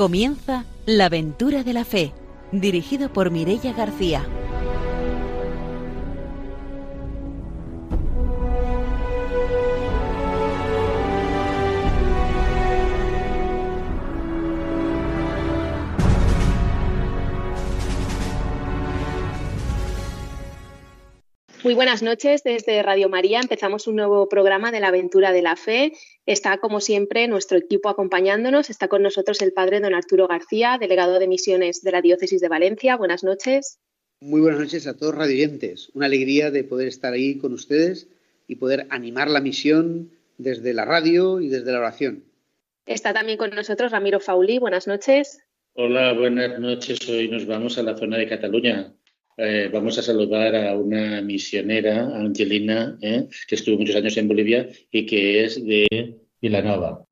Comienza La aventura de la fe, dirigido por Mirella García. Muy buenas noches desde Radio María. Empezamos un nuevo programa de la aventura de la fe. Está, como siempre, nuestro equipo acompañándonos. Está con nosotros el padre don Arturo García, delegado de misiones de la Diócesis de Valencia. Buenas noches. Muy buenas noches a todos radioyentes. Una alegría de poder estar ahí con ustedes y poder animar la misión desde la radio y desde la oración. Está también con nosotros Ramiro Fauli. Buenas noches. Hola, buenas noches. Hoy nos vamos a la zona de Cataluña, eh, vamos a saludar a una misionera, Angelina, eh, que estuvo muchos años en Bolivia y que es de Vilanova.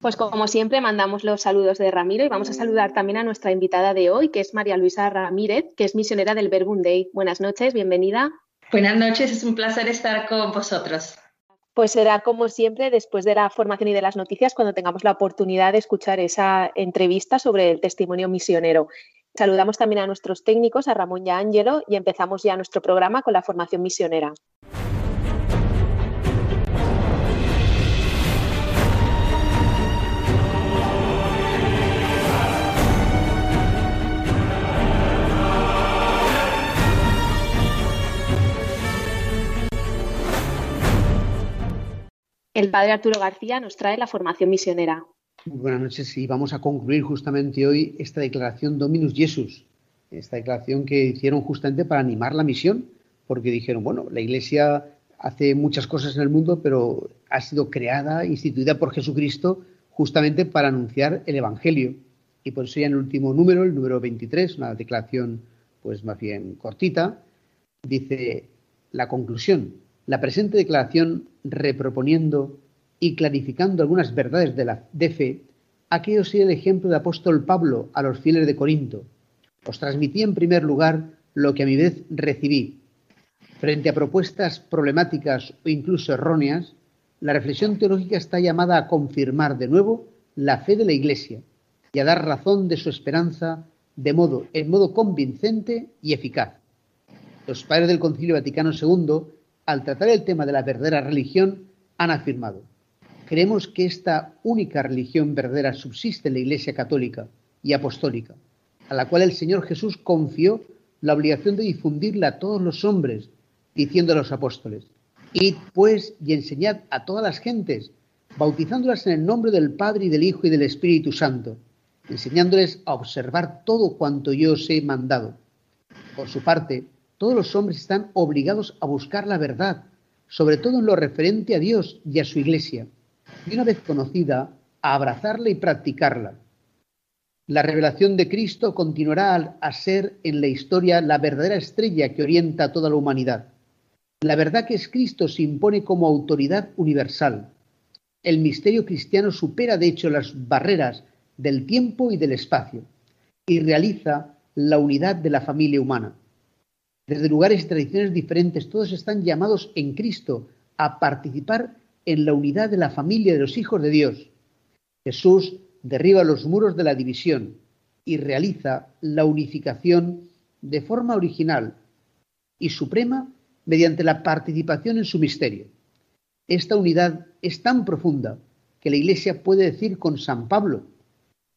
Pues como siempre, mandamos los saludos de Ramiro y vamos a saludar también a nuestra invitada de hoy, que es María Luisa Ramírez, que es misionera del Verbum Day. Buenas noches, bienvenida. Buenas noches, es un placer estar con vosotros. Pues será como siempre después de la formación y de las noticias cuando tengamos la oportunidad de escuchar esa entrevista sobre el testimonio misionero. Saludamos también a nuestros técnicos, a Ramón y a Ángelo, y empezamos ya nuestro programa con la formación misionera. El padre Arturo García nos trae la formación misionera. Buenas noches y vamos a concluir justamente hoy esta declaración Dominus Jesus, esta declaración que hicieron justamente para animar la misión, porque dijeron, bueno, la Iglesia hace muchas cosas en el mundo, pero ha sido creada, instituida por Jesucristo justamente para anunciar el Evangelio. Y por eso ya en el último número, el número 23, una declaración pues más bien cortita, dice la conclusión. La presente declaración, reproponiendo y clarificando algunas verdades de, la, de fe, aquello sido el ejemplo de apóstol Pablo a los fieles de Corinto. Os transmití en primer lugar lo que a mi vez recibí. Frente a propuestas problemáticas o incluso erróneas, la reflexión teológica está llamada a confirmar de nuevo la fe de la Iglesia y a dar razón de su esperanza de modo, en modo convincente y eficaz. Los padres del Concilio Vaticano II, al tratar el tema de la verdadera religión, han afirmado creemos que esta única religión verdadera subsiste en la Iglesia católica y apostólica, a la cual el Señor Jesús confió la obligación de difundirla a todos los hombres, diciendo a los apóstoles, Id pues y enseñad a todas las gentes, bautizándolas en el nombre del Padre y del Hijo y del Espíritu Santo, enseñándoles a observar todo cuanto yo os he mandado. Por su parte, todos los hombres están obligados a buscar la verdad, sobre todo en lo referente a Dios y a su Iglesia y una vez conocida, a abrazarla y practicarla. La revelación de Cristo continuará a ser en la historia la verdadera estrella que orienta a toda la humanidad. La verdad que es Cristo se impone como autoridad universal. El misterio cristiano supera de hecho las barreras del tiempo y del espacio y realiza la unidad de la familia humana. Desde lugares y tradiciones diferentes, todos están llamados en Cristo a participar en la unidad de la familia de los hijos de Dios. Jesús derriba los muros de la división y realiza la unificación de forma original y suprema mediante la participación en su misterio. Esta unidad es tan profunda que la Iglesia puede decir con San Pablo,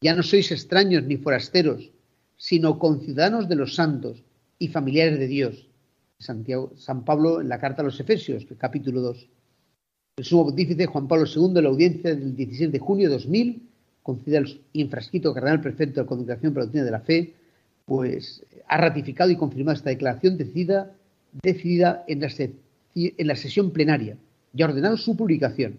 ya no sois extraños ni forasteros, sino conciudadanos de los santos y familiares de Dios. Santiago, San Pablo en la carta a los Efesios, capítulo 2. El sumo pontífice Juan Pablo II, en la audiencia del 16 de junio de 2000, concedida al infrascrito cardenal prefecto de la Congregación para la Doctrina de la Fe, pues ha ratificado y confirmado esta declaración decidida, decidida en, la en la sesión plenaria y ha ordenado su publicación.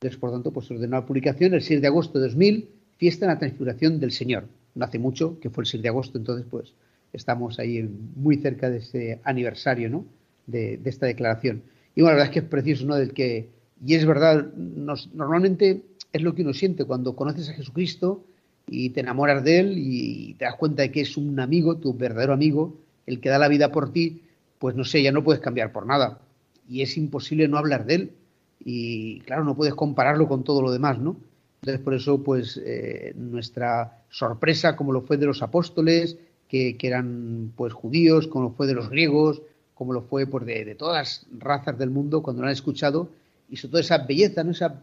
Entonces, por tanto, pues ordenó la publicación el 6 de agosto de 2000, fiesta de la transfiguración del Señor. No hace mucho, que fue el 6 de agosto, entonces pues estamos ahí muy cerca de ese aniversario ¿no? de, esta declaración. Y bueno, la verdad es que es preciso, ¿no? Del que, y es verdad, normalmente es lo que uno siente cuando conoces a Jesucristo y te enamoras de Él y te das cuenta de que es un amigo, tu verdadero amigo, el que da la vida por ti, pues no sé, ya no puedes cambiar por nada. Y es imposible no hablar de él. Y claro, no puedes compararlo con todo lo demás, ¿no? Entonces, por eso, pues eh, nuestra sorpresa, como lo fue de los apóstoles, que, eran pues judíos, como lo fue de los griegos, como lo fue pues, de, todas las razas del mundo, cuando lo han escuchado, y sobre todo esa belleza, ¿no? esa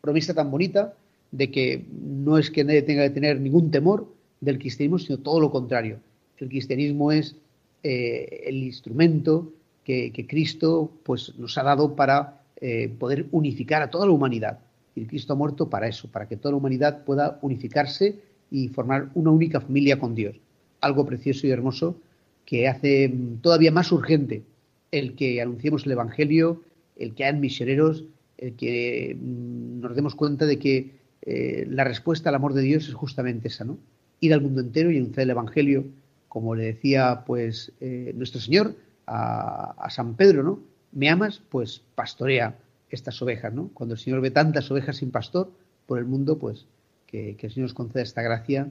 promesa tan bonita de que no es que nadie tenga que tener ningún temor del cristianismo, sino todo lo contrario. El cristianismo es eh, el instrumento que, Cristo pues, nos ha dado para eh, poder unificar a toda la humanidad. Y Cristo ha muerto para eso, para que toda la humanidad pueda unificarse y formar una única familia con Dios. Algo precioso y hermoso que hace todavía más urgente el que anunciemos el Evangelio, el que hayan misioneros, el que mm, nos demos cuenta de que eh, la respuesta al amor de Dios es justamente esa, ¿no? Ir al mundo entero y anunciar el Evangelio, como le decía pues eh, nuestro Señor a, a, San Pedro, ¿no? ¿Me amas? Pues pastorea estas ovejas, ¿no? Cuando el Señor ve tantas ovejas sin pastor por el mundo, pues que, el Señor nos conceda esta gracia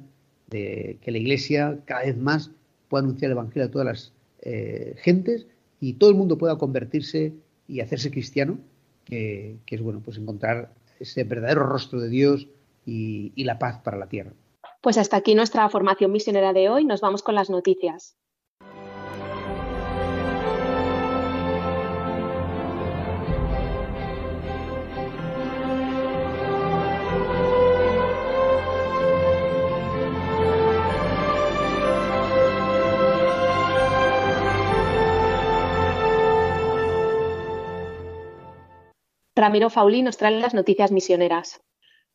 de que la Iglesia cada vez más pueda anunciar el Evangelio a todas las eh, gentes y todo el mundo pueda convertirse y hacerse cristiano, que, es bueno, pues encontrar ese verdadero rostro de Dios y la paz para la tierra. Pues hasta aquí nuestra formación misionera de hoy. Nos vamos con las noticias. Ramiro Fauli nos trae las noticias misioneras.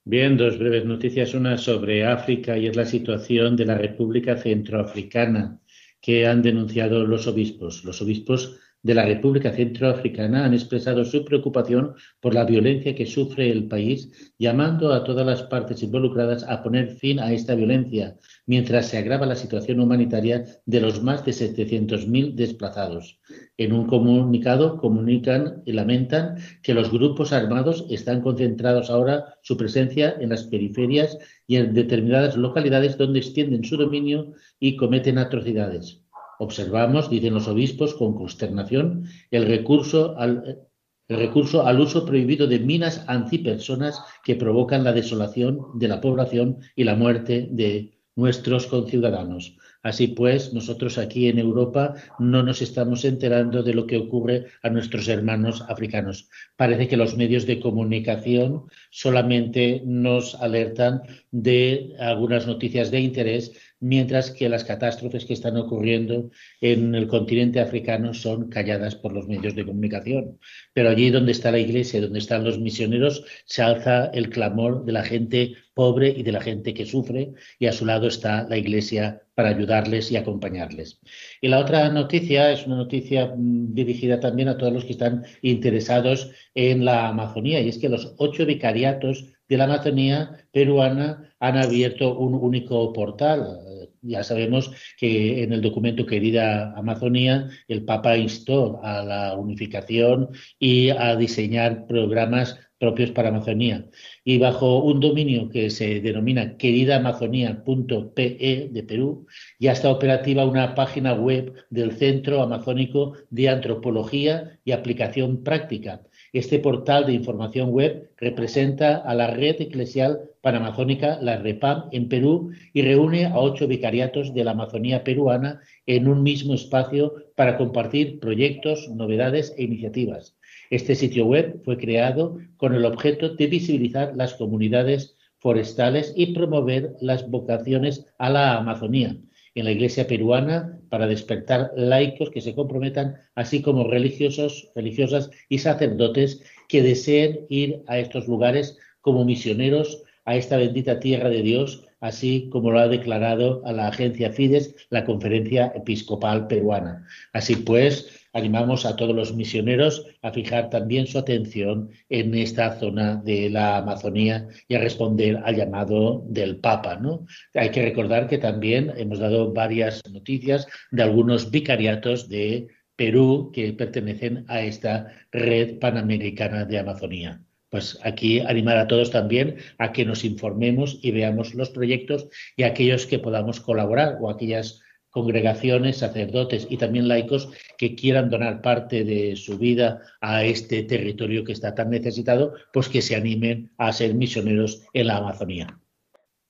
Bien, dos breves noticias. Una sobre África y es la situación de la República Centroafricana que han denunciado los obispos. Los obispos de la República Centroafricana han expresado su preocupación por la violencia que sufre el país, llamando a todas las partes involucradas a poner fin a esta violencia, mientras se agrava la situación humanitaria de los más de 700.000 desplazados. En un comunicado comunican y lamentan que los grupos armados están concentrados ahora su presencia en las periferias y en determinadas localidades donde extienden su dominio y cometen atrocidades. Observamos, dicen los obispos con consternación, el recurso al, el recurso al uso prohibido de minas antipersonas que provocan la desolación de la población y la muerte de nuestros conciudadanos. Así pues, nosotros aquí en Europa no nos estamos enterando de lo que ocurre a nuestros hermanos africanos. Parece que los medios de comunicación solamente nos alertan de algunas noticias de interés, mientras que las catástrofes que están ocurriendo en el continente africano son calladas por los medios de comunicación. Pero allí donde está la iglesia, donde están los misioneros, se alza el clamor de la gente pobre y de la gente que sufre, y a su lado está la iglesia para ayudarles y acompañarles. Y la otra noticia es una noticia mm, dirigida también a todos los que están interesados en la Amazonía, y es que los ocho vicariatos de la Amazonía peruana han abierto un único portal. Ya sabemos que en el documento Querida Amazonía el Papa instó a la unificación y a diseñar programas propios para Amazonía. Y bajo un dominio que se denomina queridaamazonía.pe de Perú, ya está operativa una página web del Centro Amazónico de Antropología y Aplicación Práctica, este portal de información web representa a la red eclesial panamazónica, la REPAM, en Perú y reúne a ocho vicariatos de la Amazonía peruana en un mismo espacio para compartir proyectos, novedades e iniciativas. Este sitio web fue creado con el objeto de visibilizar las comunidades forestales y promover las vocaciones a la Amazonía en la Iglesia peruana para despertar laicos que se comprometan, así como religiosos, religiosas y sacerdotes que deseen ir a estos lugares como misioneros a esta bendita tierra de Dios, así como lo ha declarado a la agencia Fides, la Conferencia Episcopal Peruana. Así pues, animamos a todos los misioneros a fijar también su atención en esta zona de la Amazonía y a responder al llamado del Papa. ¿no? Hay que recordar que también hemos dado varias noticias de algunos vicariatos de Perú que pertenecen a esta red panamericana de Amazonía. Pues aquí animar a todos también a que nos informemos y veamos los proyectos y aquellos que podamos colaborar o aquellas congregaciones, sacerdotes y también laicos que quieran donar parte de su vida a este territorio que está tan necesitado, pues que se animen a ser misioneros en la Amazonía.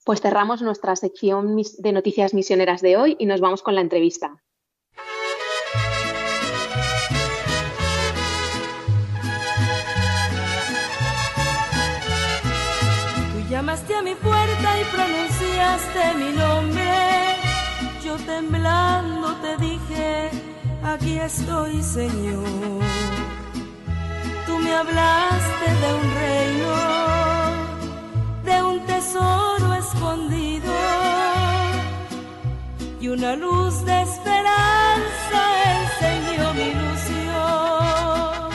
Pues cerramos nuestra sección de noticias misioneras de hoy y nos vamos con la entrevista. Tú llamaste a mi puerta y pronunciaste mi nombre temblando te dije, aquí estoy Señor. Tú me hablaste de un reino, de un tesoro escondido y una luz de esperanza enseñó mi ilusión.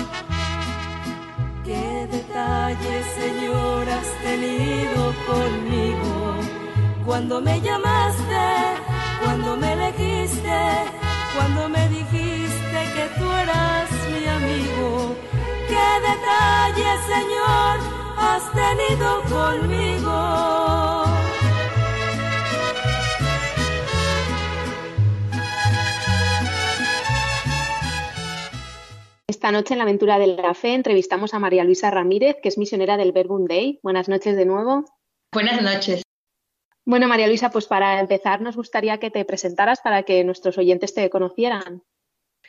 ¿Qué detalles, Señor, has tenido conmigo cuando me llamaste? Cuando me elegiste, cuando me dijiste que tú eras mi amigo. Qué detalle, Señor, has tenido conmigo. Esta noche en la aventura de la fe entrevistamos a María Luisa Ramírez, que es misionera del Verbum Day. Buenas noches de nuevo. Buenas noches. Bueno, María Luisa, pues para empezar nos gustaría que te presentaras para que nuestros oyentes te conocieran.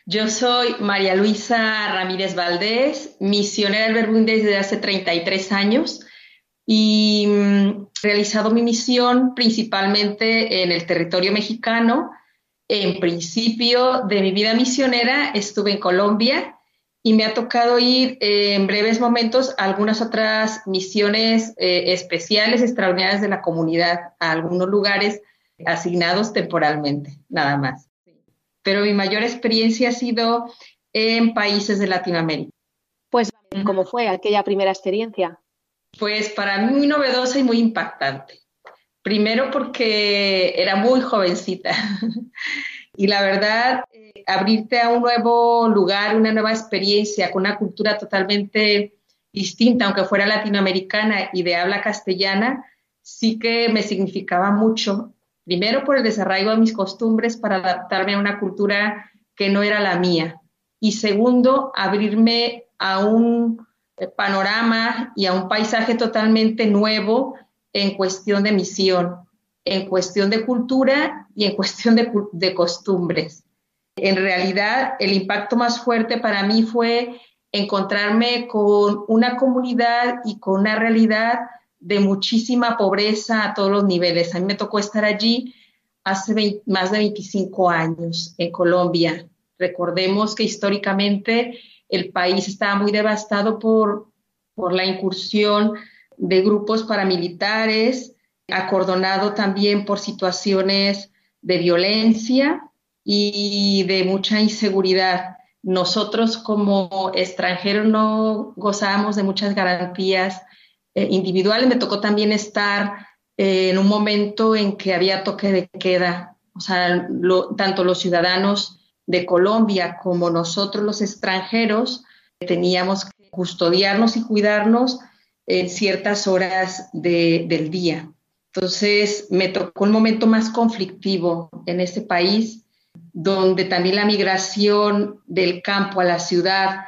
Yo soy María Luisa Ramírez Valdés, misionera del Verbum desde hace 33 años y he mm, realizado mi misión principalmente en el territorio mexicano. En principio de mi vida misionera estuve en Colombia y me ha tocado ir eh, en breves momentos a algunas otras misiones eh, especiales, extraordinarias de la comunidad, a algunos lugares asignados temporalmente, nada más. Pero mi mayor experiencia ha sido en países de Latinoamérica. Pues, ¿cómo fue aquella primera experiencia? Pues para mí muy novedosa y muy impactante. Primero porque era muy jovencita y la verdad abrirte a un nuevo lugar, una nueva experiencia, con una cultura totalmente distinta, aunque fuera latinoamericana y de habla castellana, sí que me significaba mucho. Primero por el desarraigo de mis costumbres para adaptarme a una cultura que no era la mía. Y segundo, abrirme a un panorama y a un paisaje totalmente nuevo en cuestión de misión, en cuestión de cultura y en cuestión de, de costumbres. En realidad, el impacto más fuerte para mí fue encontrarme con una comunidad y con una realidad de muchísima pobreza a todos los niveles. A mí me tocó estar allí hace más de 25 años en Colombia. Recordemos que históricamente el país estaba muy devastado por, por la incursión de grupos paramilitares, acordonado también por situaciones de violencia y de mucha inseguridad. Nosotros como extranjeros no gozábamos de muchas garantías eh, individuales. Me tocó también estar eh, en un momento en que había toque de queda. O sea, tanto los ciudadanos de Colombia como nosotros los extranjeros teníamos que custodiarnos y cuidarnos en ciertas horas del día. Entonces, me tocó un momento más conflictivo en este país donde también la migración del campo a la ciudad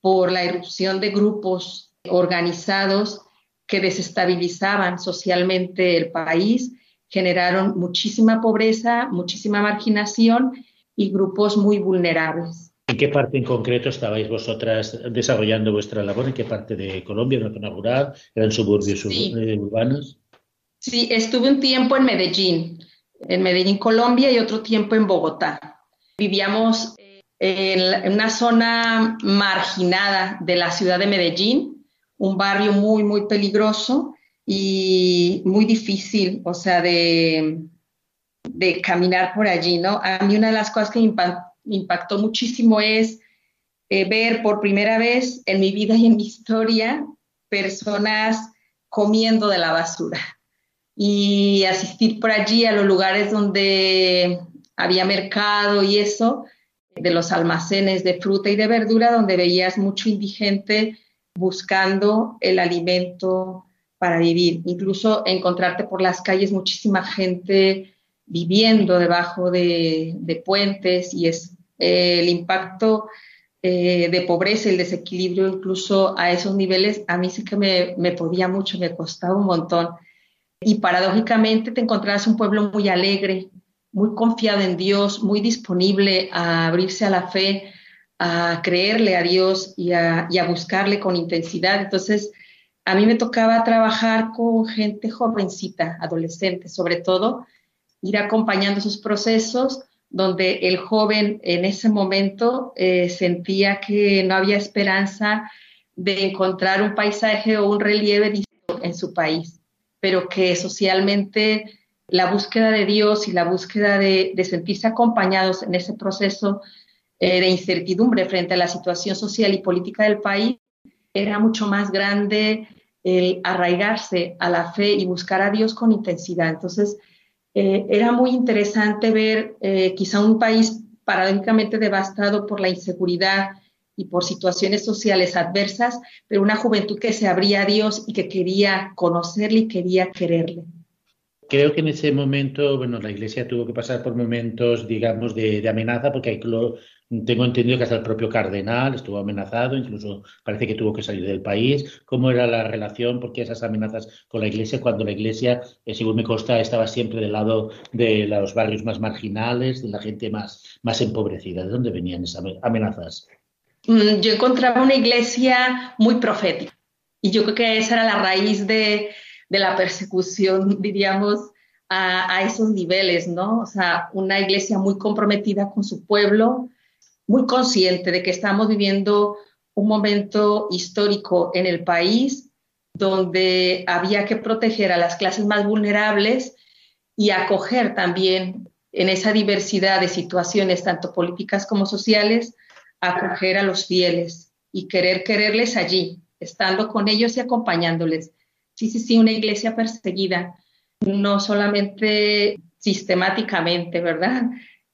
por la irrupción de grupos organizados que desestabilizaban socialmente el país, generaron muchísima pobreza, muchísima marginación y grupos muy vulnerables. ¿En qué parte en concreto estabais vosotras desarrollando vuestra labor? ¿En qué parte de Colombia? ¿En la zona rural? ¿Eran suburbios eh, urbanos? Sí, estuve un tiempo en Medellín en Medellín, Colombia, y otro tiempo en Bogotá. Vivíamos en una zona marginada de la ciudad de Medellín, un barrio muy, muy peligroso y muy difícil, o sea, de, de caminar por allí, ¿no? A mí una de las cosas que me impactó muchísimo es eh, ver por primera vez en mi vida y en mi historia personas comiendo de la basura y asistir por allí a los lugares donde había mercado y eso, de los almacenes de fruta y de verdura, donde veías mucho indigente buscando el alimento para vivir. Incluso encontrarte por las calles muchísima gente viviendo debajo de, puentes y es eh, el impacto eh, de pobreza, el desequilibrio incluso a esos niveles, a mí sí que me, me podía mucho, me costaba un montón. Y paradójicamente te encontrabas un pueblo muy alegre, muy confiado en Dios, muy disponible a abrirse a la fe, a creerle a Dios y a, buscarle con intensidad. Entonces, a mí me tocaba trabajar con gente jovencita, adolescente sobre todo, ir acompañando sus procesos donde el joven en ese momento eh, sentía que no había esperanza de encontrar un paisaje o un relieve distinto en su país, pero que socialmente la búsqueda de Dios y la búsqueda de, sentirse acompañados en ese proceso eh, de incertidumbre frente a la situación social y política del país era mucho más grande el arraigarse a la fe y buscar a Dios con intensidad. Entonces, eh, era muy interesante ver eh, quizá un país paradójicamente devastado por la inseguridad y por situaciones sociales adversas, pero una juventud que se abría a Dios y que quería conocerle y quería quererle. Creo que en ese momento, bueno, la Iglesia tuvo que pasar por momentos, digamos, de, amenaza, porque tengo entendido que hasta el propio cardenal estuvo amenazado, incluso parece que tuvo que salir del país. ¿Cómo era la relación? ¿Por qué esas amenazas con la Iglesia cuando la Iglesia, eh, según me consta, estaba siempre del lado de los barrios más marginales, de la gente más, más empobrecida? ¿De dónde venían esas amenazas? Mm, yo encontraba una iglesia muy profética y yo creo que esa era la raíz de, de la persecución, diríamos, a, a, esos niveles, ¿no? O sea, una iglesia muy comprometida con su pueblo, muy consciente de que estamos viviendo un momento histórico en el país donde había que proteger a las clases más vulnerables y acoger también en esa diversidad de situaciones, tanto políticas como sociales, acoger a los fieles y querer quererles allí, estando con ellos y acompañándoles. Sí, sí, sí, una iglesia perseguida, no solamente sistemáticamente, ¿verdad?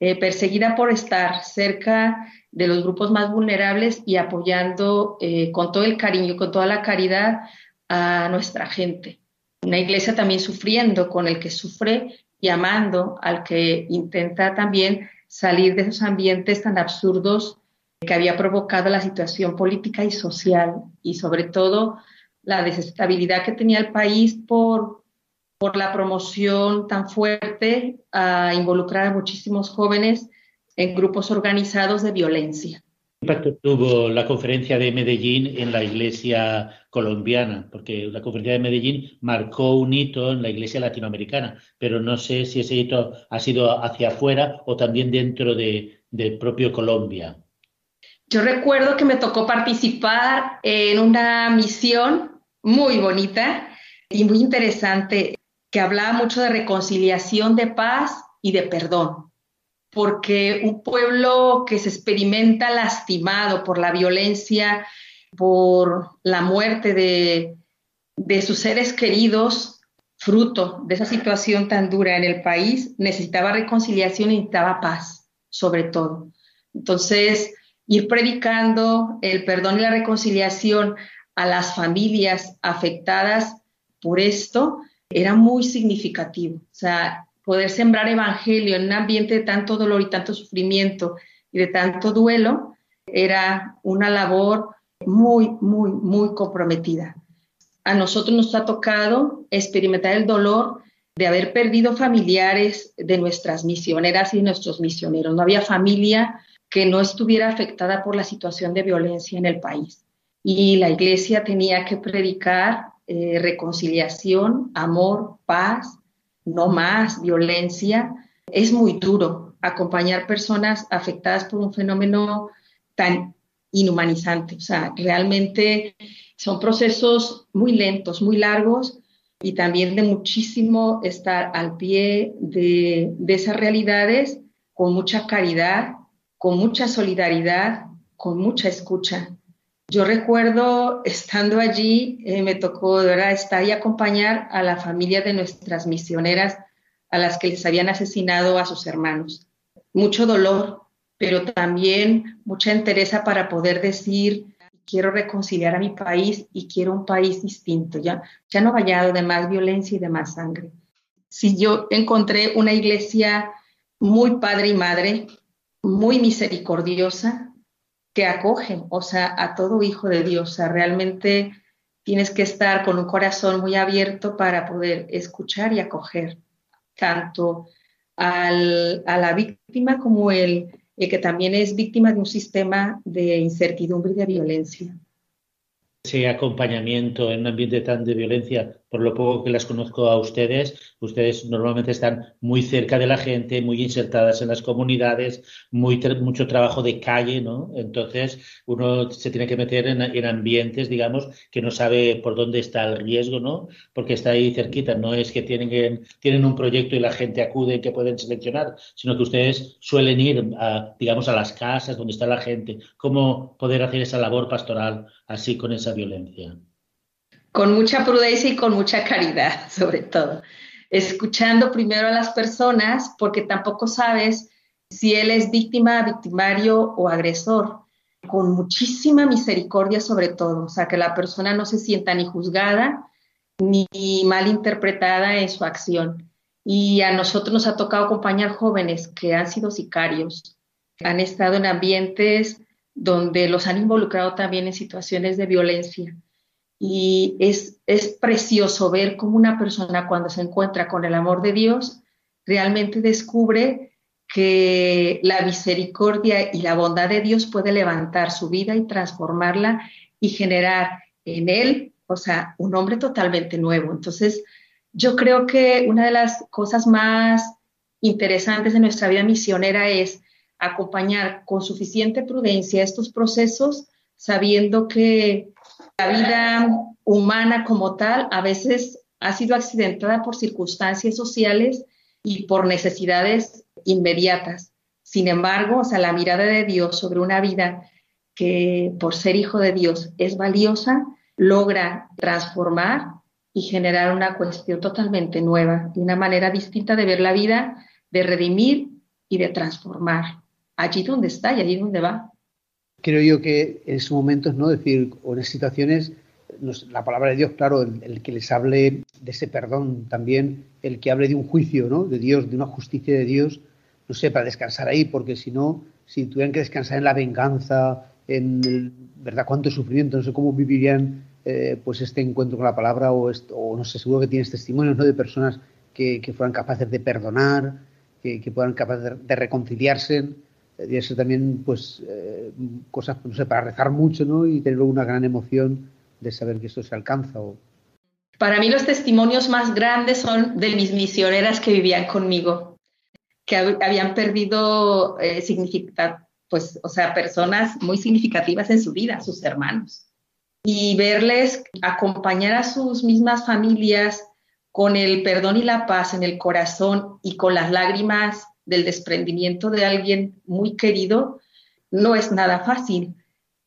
Eh, perseguida por estar cerca de los grupos más vulnerables y apoyando eh, con todo el cariño, con toda la caridad a nuestra gente. Una iglesia también sufriendo con el que sufre y amando al que intenta también salir de esos ambientes tan absurdos que había provocado la situación política y social y sobre todo la desestabilidad que tenía el país por por la promoción tan fuerte a involucrar a muchísimos jóvenes en grupos organizados de violencia. ¿Qué impacto tuvo la conferencia de Medellín en la iglesia colombiana? Porque la conferencia de Medellín marcó un hito en la iglesia latinoamericana, pero no sé si ese hito ha sido hacia afuera o también dentro de, del propio Colombia. Yo recuerdo que me tocó participar en una misión muy bonita y muy interesante que hablaba mucho de reconciliación, de paz y de perdón, porque un pueblo que se experimenta lastimado por la violencia, por la muerte de, de sus seres queridos, fruto de esa situación tan dura en el país, necesitaba reconciliación y necesitaba paz, sobre todo. Entonces, ir predicando el perdón y la reconciliación a las familias afectadas por esto era muy significativo. O sea, poder sembrar evangelio en un ambiente de tanto dolor y tanto sufrimiento y de tanto duelo era una labor muy, muy, muy comprometida. A nosotros nos ha tocado experimentar el dolor de haber perdido familiares de nuestras misioneras y nuestros misioneros. No había familia que no estuviera afectada por la situación de violencia en el país. Y la iglesia tenía que predicar eh, reconciliación, amor, paz, no más violencia. Es muy duro acompañar personas afectadas por un fenómeno tan inhumanizante. O sea, realmente son procesos muy lentos, muy largos y también de muchísimo estar al pie de, de esas realidades con mucha caridad, con mucha solidaridad, con mucha escucha. Yo recuerdo estando allí, eh, me tocó verdad estar y acompañar a la familia de nuestras misioneras a las que les habían asesinado a sus hermanos. Mucho dolor, pero también mucha entereza para poder decir, quiero reconciliar a mi país y quiero un país distinto, ya, ya no vallado de más violencia y de más sangre. si yo encontré una iglesia muy padre y madre, muy misericordiosa, que acogen, o sea, a todo hijo de Dios. O sea, realmente tienes que estar con un corazón muy abierto para poder escuchar y acoger tanto al, a la víctima como el, el que también es víctima de un sistema de incertidumbre y de violencia ese acompañamiento en un ambiente tan de violencia, por lo poco que las conozco a ustedes, ustedes normalmente están muy cerca de la gente, muy insertadas en las comunidades, muy, mucho trabajo de calle, ¿no? Entonces uno se tiene que meter en, en, ambientes, digamos, que no sabe por dónde está el riesgo, ¿no? Porque está ahí cerquita, no es que tienen, tienen un proyecto y la gente acude y que pueden seleccionar, sino que ustedes suelen ir, digamos, a las casas donde está la gente, cómo poder hacer esa labor pastoral así con esa violencia. Con mucha prudencia y con mucha caridad, sobre todo. Escuchando primero a las personas, porque tampoco sabes si él es víctima, victimario o agresor. Con muchísima misericordia sobre todo, o sea, que la persona no se sienta ni juzgada ni mal interpretada en su acción. Y a nosotros nos ha tocado acompañar jóvenes que han sido sicarios, han estado en ambientes donde los han involucrado también en situaciones de violencia. Y es, es precioso ver cómo una persona cuando se encuentra con el amor de Dios realmente descubre que la misericordia y la bondad de Dios puede levantar su vida y transformarla y generar en él, o sea, un hombre totalmente nuevo. Entonces, yo creo que una de las cosas más interesantes de nuestra vida misionera es acompañar con suficiente prudencia estos procesos, sabiendo que la vida humana como tal a veces ha sido accidentada por circunstancias sociales y por necesidades inmediatas. Sin embargo, o sea, la mirada de Dios sobre una vida que por ser hijo de Dios es valiosa, logra transformar y generar una cuestión totalmente nueva, una manera distinta de ver la vida, de redimir y de transformar allí donde está y allí donde va. Creo yo que en esos momentos, ¿no? decir, o en situaciones, la palabra de Dios, claro, el, que les hable de ese perdón, también el que hable de un juicio, ¿no? De Dios, de una justicia de Dios, no sé, para descansar ahí, porque si no, si tuvieran que descansar en la venganza, en el, ¿verdad? Cuánto sufrimiento, no sé cómo vivirían eh, pues este encuentro con la palabra o, esto, no sé, seguro que tienes testimonios, ¿no? De personas que, fueran capaces de perdonar, que, que fueran capaces de reconciliarse y eso también, pues, eh, cosas, no sé, para rezar mucho, ¿no? Y tener una gran emoción de saber que esto se alcanza. O... Para mí los testimonios más grandes son de mis misioneras que vivían conmigo, que habían perdido eh, pues, o sea, personas muy significativas en su vida, sus hermanos. Y verles acompañar a sus mismas familias con el perdón y la paz en el corazón y con las lágrimas del desprendimiento de alguien muy querido no es nada fácil.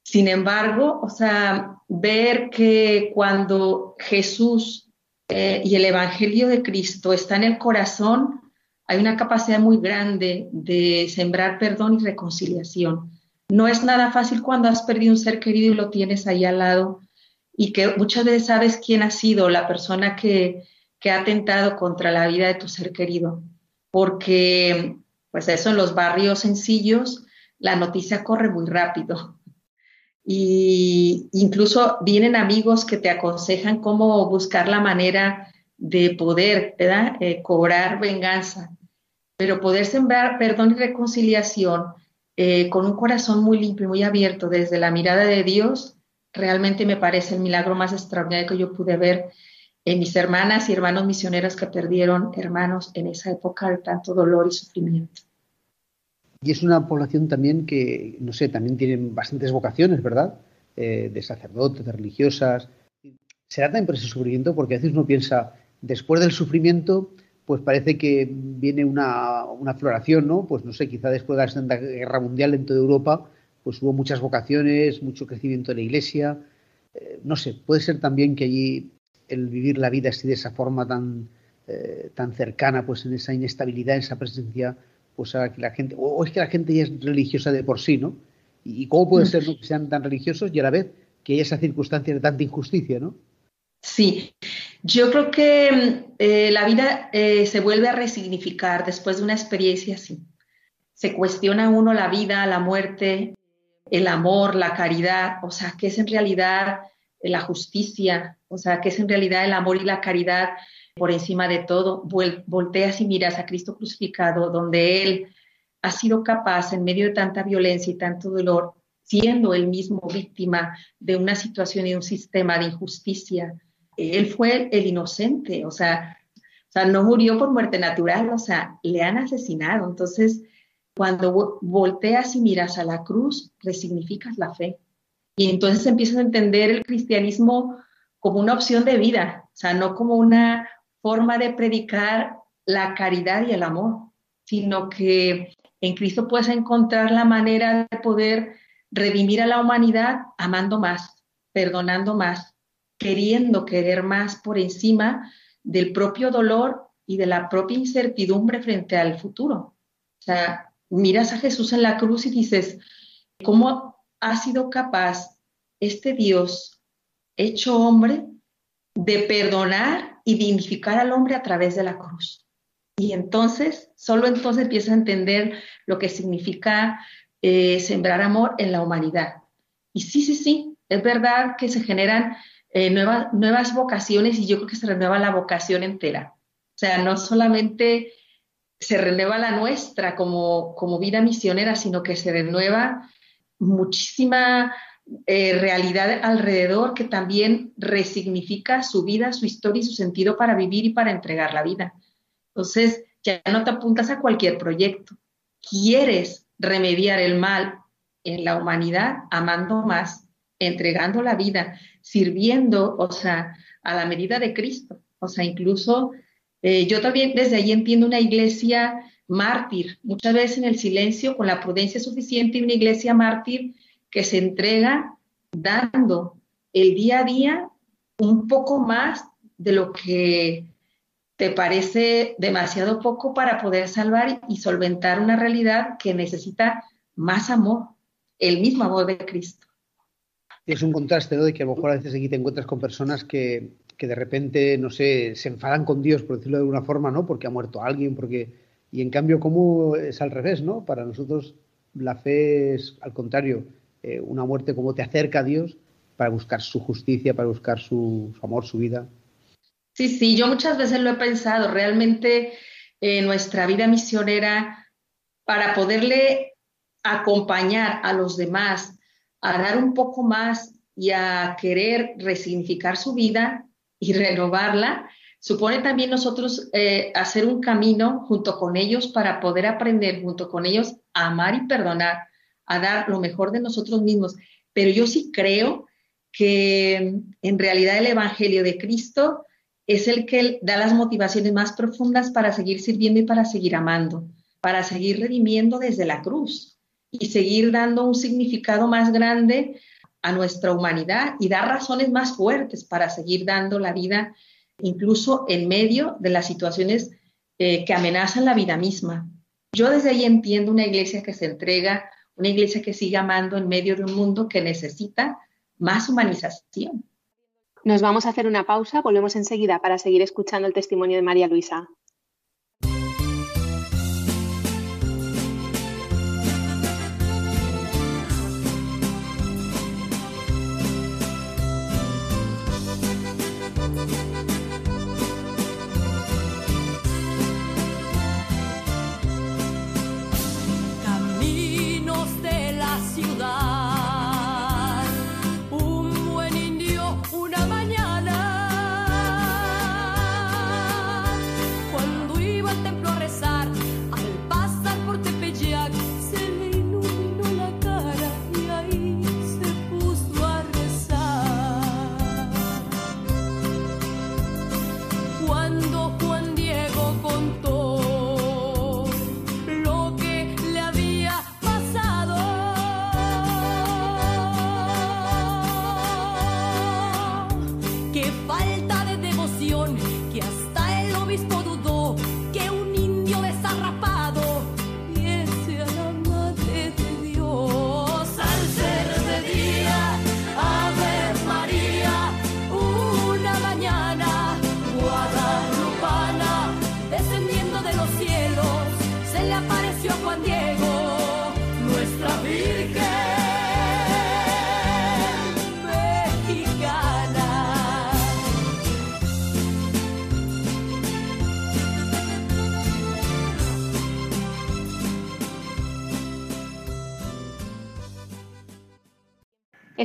Sin embargo, o sea, ver que cuando Jesús eh, y el Evangelio de Cristo está en el corazón, hay una capacidad muy grande de sembrar perdón y reconciliación. No es nada fácil cuando has perdido un ser querido y lo tienes ahí al lado y que muchas veces sabes quién ha sido la persona que, que ha atentado contra la vida de tu ser querido porque pues eso en los barrios sencillos la noticia corre muy rápido. Y incluso vienen amigos que te aconsejan cómo buscar la manera de poder eh, cobrar venganza, pero poder sembrar perdón y reconciliación eh, con un corazón muy limpio y muy abierto desde la mirada de Dios, realmente me parece el milagro más extraordinario que yo pude ver en mis hermanas y hermanos misioneros que perdieron hermanos en esa época de tanto dolor y sufrimiento. Y es una población también que, no sé, también tienen bastantes vocaciones, ¿verdad? Eh, de sacerdotes, de religiosas. Será también por ese sufrimiento, porque a veces uno piensa, después del sufrimiento, pues parece que viene una, una floración, ¿no? Pues no sé, quizá después de la Segunda Guerra Mundial en toda Europa, pues hubo muchas vocaciones, mucho crecimiento de la Iglesia. Eh, no sé, puede ser también que allí el vivir la vida así de esa forma tan, eh, tan cercana, pues en esa inestabilidad, en esa presencia, pues a que la gente, o es que la gente ya es religiosa de por sí, ¿no? ¿Y cómo puede ser que sean tan religiosos y a la vez que haya esa circunstancia de tanta injusticia, ¿no? Sí, Yo creo que mm, eh, la vida eh, se vuelve a resignificar después de una experiencia así. Se cuestiona uno la vida, la muerte, el amor, la caridad, o sea, ¿qué es en realidad la justicia? O sea, ¿qué es en realidad el amor y la caridad por encima de todo? volteas y miras a Cristo crucificado, donde Él ha sido capaz, en medio de tanta violencia y tanto dolor, siendo él mismo víctima de una situación y un sistema de injusticia, él fue el inocente, o sea, o sea, no murió por muerte natural, o sea, le han asesinado. Entonces, cuando volteas y miras a la cruz, resignificas la fe. Y entonces empiezas a entender el cristianismo como una opción de vida, o sea, no como una forma de predicar la caridad y el amor, sino que en Cristo puedes encontrar la manera de poder redimir a la humanidad amando más, perdonando más, queriendo querer más por encima del propio dolor y de la propia incertidumbre frente al futuro. O sea, miras a Jesús en la cruz y dices, ¿cómo ha sido capaz este Dios hecho hombre de perdonar y dignificar al hombre a través de la cruz? Y entonces, solo entonces empieza a entender lo que significa eh, sembrar amor en la humanidad. Y sí, sí, sí, es verdad que se generan eh, nuevas, nuevas vocaciones y yo creo que se renueva la vocación entera. O sea, no solamente se renueva la nuestra como, como vida misionera, sino que se renueva muchísima eh, realidad alrededor que también resignifica su vida, su historia y su sentido para vivir y para entregar la vida. Entonces, ya no te apuntas a cualquier proyecto. Quieres remediar el mal en la humanidad amando más, entregando la vida, sirviendo, o sea, a la medida de Cristo. O sea, incluso eh, yo también desde ahí entiendo una iglesia mártir, muchas veces en el silencio, con la prudencia suficiente, y una iglesia mártir que se entrega dando el día a día un poco más de lo que te parece demasiado poco para poder salvar y solventar una realidad que necesita más amor, el mismo amor de Cristo. Es un contraste, ¿no? De que a lo mejor a veces aquí te encuentras con personas que, que de repente, no sé, se enfadan con Dios, por decirlo de alguna forma, ¿no? Porque ha muerto alguien, porque... Y en cambio, ¿cómo es al revés, ¿no? Para nosotros la fe es, al contrario, eh, una muerte como te acerca a Dios para buscar su justicia, para buscar su, amor, su vida. Sí, sí, yo muchas veces lo he pensado, realmente en nuestra vida misionera, para poderle acompañar a los demás, a dar un poco más y a querer resignificar su vida y renovarla, supone también nosotros eh, hacer un camino junto con ellos para poder aprender junto con ellos a amar y perdonar, a dar lo mejor de nosotros mismos. Pero yo sí creo que en realidad el Evangelio de Cristo es el que da las motivaciones más profundas para seguir sirviendo y para seguir amando, para seguir redimiendo desde la cruz y seguir dando un significado más grande a nuestra humanidad y dar razones más fuertes para seguir dando la vida, incluso en medio de las situaciones eh, que amenazan la vida misma. Yo desde ahí entiendo una iglesia que se entrega, una iglesia que sigue amando en medio de un mundo que necesita más humanización. Nos vamos a hacer una pausa, volvemos enseguida para seguir escuchando el testimonio de María Luisa.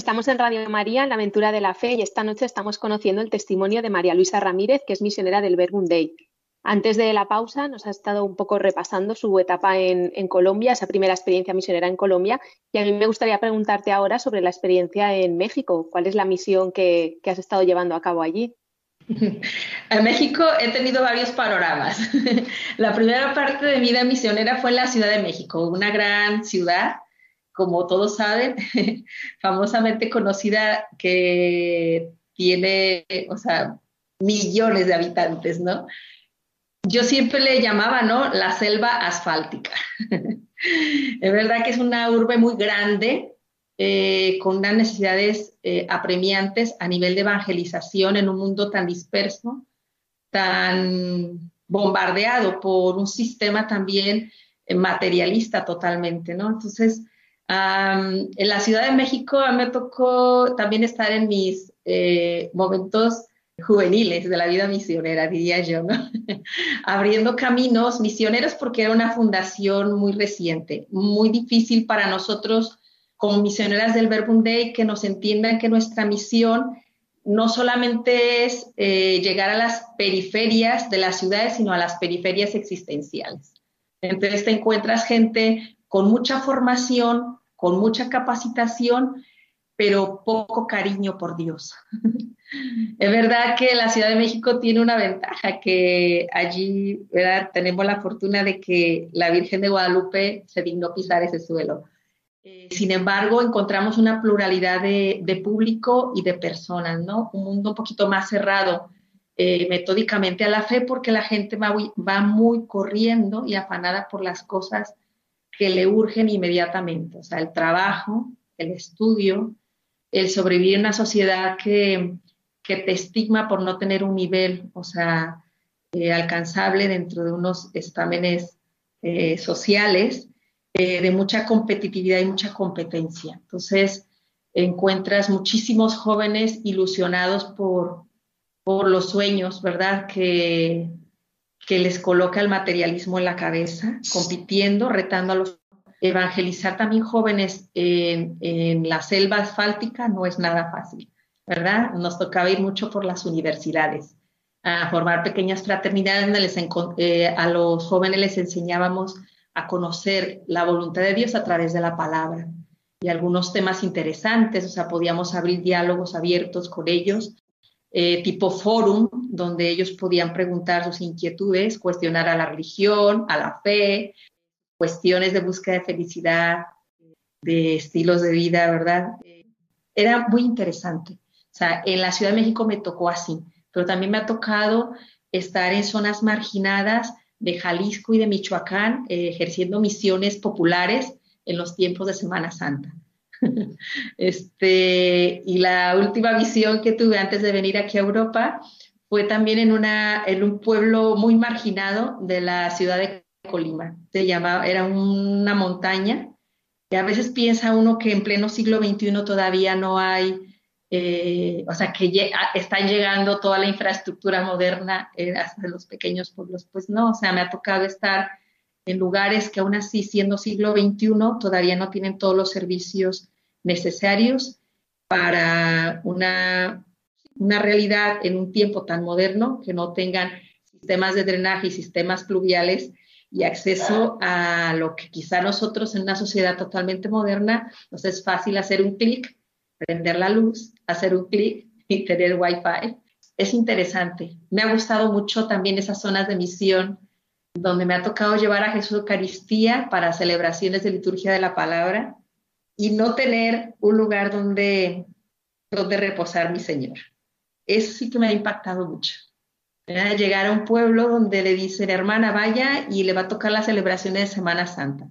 Estamos en Radio María, en la aventura de la fe, y esta noche estamos conociendo el testimonio de María Luisa Ramírez, que es misionera del Verbum Day. Antes de la pausa nos ha estado un poco repasando su etapa en, Colombia, esa primera experiencia misionera en Colombia, y a mí me gustaría preguntarte ahora sobre la experiencia en México. ¿Cuál es la misión que, que has estado llevando a cabo allí? En México he tenido varios panoramas. La primera parte de mi vida misionera fue en la Ciudad de México, una gran ciudad como todos saben, famosamente conocida que tiene, o sea, millones de habitantes, ¿no? Yo siempre le llamaba, ¿no? La selva asfáltica. es verdad que es una urbe muy grande, eh, con unas necesidades eh, apremiantes a nivel de evangelización en un mundo tan disperso, tan bombardeado por un sistema también eh, materialista totalmente, ¿no? Entonces, en la Ciudad de México me tocó también estar en mis eh, momentos juveniles de la vida misionera, diría yo, ¿no? Abriendo caminos misioneros porque era una fundación muy reciente, muy difícil para nosotros como misioneras del Verbum Day que nos entiendan que nuestra misión no solamente es eh, llegar a las periferias de las ciudades, sino a las periferias existenciales. Entonces te encuentras gente con mucha formación, con mucha capacitación, pero poco cariño por Dios. es verdad que la Ciudad de México tiene una ventaja, que allí tenemos la fortuna de que la Virgen de Guadalupe se dignó pisar ese suelo. Eh, sin embargo, encontramos una pluralidad de, público y de personas, ¿no? Un mundo un poquito más cerrado eh, metódicamente a la fe porque la gente va muy corriendo y afanada por las cosas que le urgen inmediatamente, o sea, el trabajo, el estudio, el sobrevivir en una sociedad que, te estigma por no tener un nivel, o sea, eh, alcanzable dentro de unos estámenes eh, sociales, eh, de mucha competitividad y mucha competencia. Entonces, encuentras muchísimos jóvenes ilusionados por, por los sueños, ¿verdad? Que, que les coloca el materialismo en la cabeza, compitiendo, retando a los evangelizar también jóvenes en, la selva asfáltica no es nada fácil, ¿verdad? Nos tocaba ir mucho por las universidades, a formar pequeñas fraternidades donde eh, a los jóvenes les enseñábamos a conocer la voluntad de Dios a través de la palabra y algunos temas interesantes, o sea, podíamos abrir diálogos abiertos con ellos eh, tipo forum, donde ellos podían preguntar sus inquietudes, cuestionar a la religión, a la fe, cuestiones de búsqueda de felicidad, de estilos de vida, ¿verdad? Era muy interesante. O sea, en la Ciudad de México me tocó así, pero también me ha tocado estar en zonas marginadas de Jalisco y de Michoacán, eh, ejerciendo misiones populares en los tiempos de Semana Santa. este, y la última visión que tuve antes de venir aquí a Europa fue también en, una, en un pueblo muy marginado de la ciudad de Colima. Se llamaba, era una montaña y a veces piensa uno que en pleno siglo XXI todavía no hay, eh, o sea, que están llegando toda la infraestructura moderna eh, hasta los pequeños pueblos. Pues no, o sea, me ha tocado estar en lugares que aún así, siendo siglo XXI, todavía no tienen todos los servicios necesarios para una, una realidad en un tiempo tan moderno que no tengan sistemas de drenaje y sistemas pluviales y acceso a lo que quizá nosotros en una sociedad totalmente moderna nos es fácil hacer un clic, prender la luz, hacer un clic y tener wifi. Es interesante. Me ha gustado mucho también esas zonas de misión donde me ha tocado llevar a Jesús Eucaristía para celebraciones de liturgia de la palabra y no tener un lugar donde, donde reposar mi Señor. Eso sí que me ha impactado mucho. Llegar a un pueblo donde le dicen, hermana, vaya y le va a tocar las celebraciones de Semana Santa.